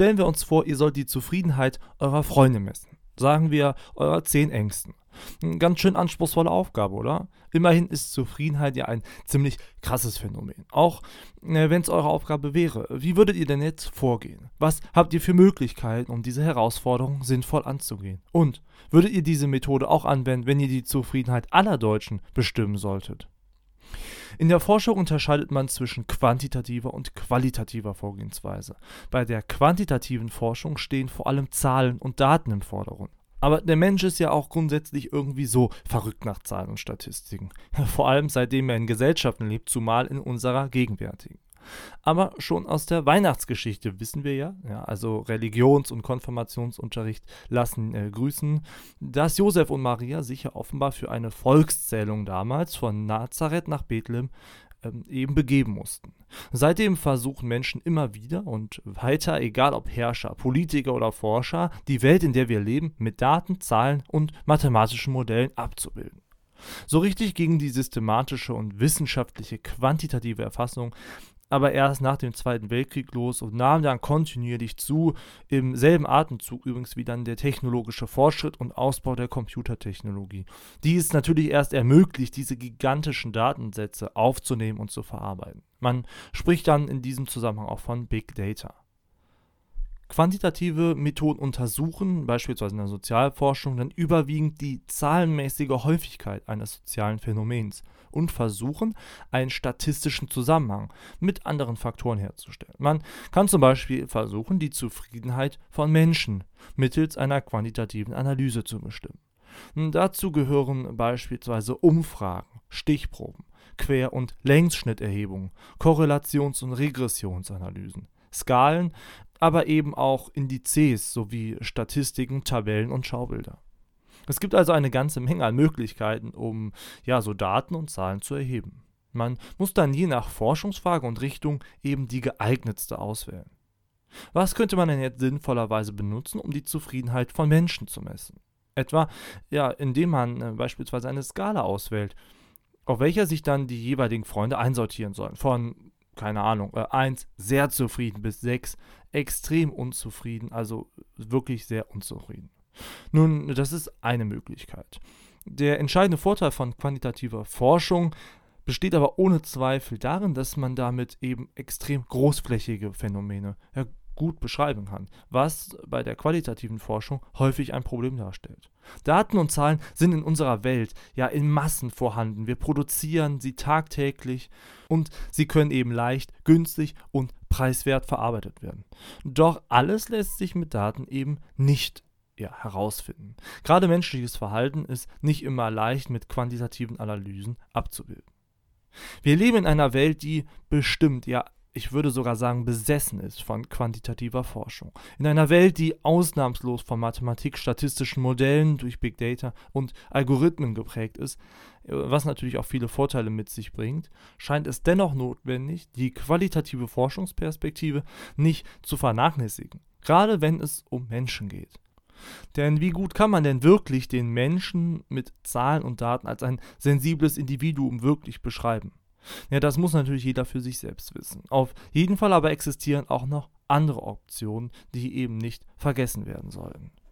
Stellen wir uns vor, ihr sollt die Zufriedenheit eurer Freunde messen. Sagen wir eurer zehn Ängsten. Eine ganz schön anspruchsvolle Aufgabe, oder? Immerhin ist Zufriedenheit ja ein ziemlich krasses Phänomen. Auch äh, wenn es eure Aufgabe wäre. Wie würdet ihr denn jetzt vorgehen? Was habt ihr für Möglichkeiten, um diese Herausforderung sinnvoll anzugehen? Und würdet ihr diese Methode auch anwenden, wenn ihr die Zufriedenheit aller Deutschen bestimmen solltet? In der Forschung unterscheidet man zwischen quantitativer und qualitativer Vorgehensweise. Bei der quantitativen Forschung stehen vor allem Zahlen und Daten im Vordergrund. Aber der Mensch ist ja auch grundsätzlich irgendwie so verrückt nach Zahlen und Statistiken. Vor allem seitdem er in Gesellschaften lebt, zumal in unserer gegenwärtigen. Aber schon aus der Weihnachtsgeschichte wissen wir ja, ja also Religions- und Konfirmationsunterricht lassen äh, grüßen, dass Josef und Maria sich ja offenbar für eine Volkszählung damals von Nazareth nach Bethlehem ähm, eben begeben mussten. Seitdem versuchen Menschen immer wieder und weiter, egal ob Herrscher, Politiker oder Forscher, die Welt, in der wir leben, mit Daten, Zahlen und mathematischen Modellen abzubilden. So richtig gegen die systematische und wissenschaftliche quantitative Erfassung aber erst nach dem Zweiten Weltkrieg los und nahm dann kontinuierlich zu, im selben Atemzug übrigens wie dann der technologische Fortschritt und Ausbau der Computertechnologie. Die es natürlich erst ermöglicht, diese gigantischen Datensätze aufzunehmen und zu verarbeiten. Man spricht dann in diesem Zusammenhang auch von Big Data. Quantitative Methoden untersuchen, beispielsweise in der Sozialforschung, dann überwiegend die zahlenmäßige Häufigkeit eines sozialen Phänomens und versuchen, einen statistischen Zusammenhang mit anderen Faktoren herzustellen. Man kann zum Beispiel versuchen, die Zufriedenheit von Menschen mittels einer quantitativen Analyse zu bestimmen. Dazu gehören beispielsweise Umfragen, Stichproben, Quer- und Längsschnitterhebungen, Korrelations- und Regressionsanalysen, Skalen, aber eben auch Indizes sowie Statistiken, Tabellen und Schaubilder. Es gibt also eine ganze Menge an Möglichkeiten, um ja so Daten und Zahlen zu erheben. Man muss dann je nach Forschungsfrage und Richtung eben die geeignetste auswählen. Was könnte man denn jetzt sinnvollerweise benutzen, um die Zufriedenheit von Menschen zu messen? Etwa, ja, indem man äh, beispielsweise eine Skala auswählt, auf welcher sich dann die jeweiligen Freunde einsortieren sollen. Von keine Ahnung, äh, 1 sehr zufrieden bis 6 extrem unzufrieden, also wirklich sehr unzufrieden. Nun, das ist eine Möglichkeit. Der entscheidende Vorteil von quantitativer Forschung besteht aber ohne Zweifel darin, dass man damit eben extrem großflächige Phänomene ja, gut beschreiben kann, was bei der qualitativen Forschung häufig ein Problem darstellt. Daten und Zahlen sind in unserer Welt ja in Massen vorhanden. Wir produzieren sie tagtäglich und sie können eben leicht, günstig und preiswert verarbeitet werden. Doch alles lässt sich mit Daten eben nicht ja, herausfinden. Gerade menschliches Verhalten ist nicht immer leicht mit quantitativen Analysen abzubilden. Wir leben in einer Welt, die bestimmt, ja ich würde sogar sagen, besessen ist von quantitativer Forschung. In einer Welt, die ausnahmslos von Mathematik, statistischen Modellen durch Big Data und Algorithmen geprägt ist, was natürlich auch viele Vorteile mit sich bringt, scheint es dennoch notwendig, die qualitative Forschungsperspektive nicht zu vernachlässigen, gerade wenn es um Menschen geht. Denn wie gut kann man denn wirklich den Menschen mit Zahlen und Daten als ein sensibles Individuum wirklich beschreiben? Ja, das muss natürlich jeder für sich selbst wissen. Auf jeden Fall aber existieren auch noch andere Optionen, die eben nicht vergessen werden sollen.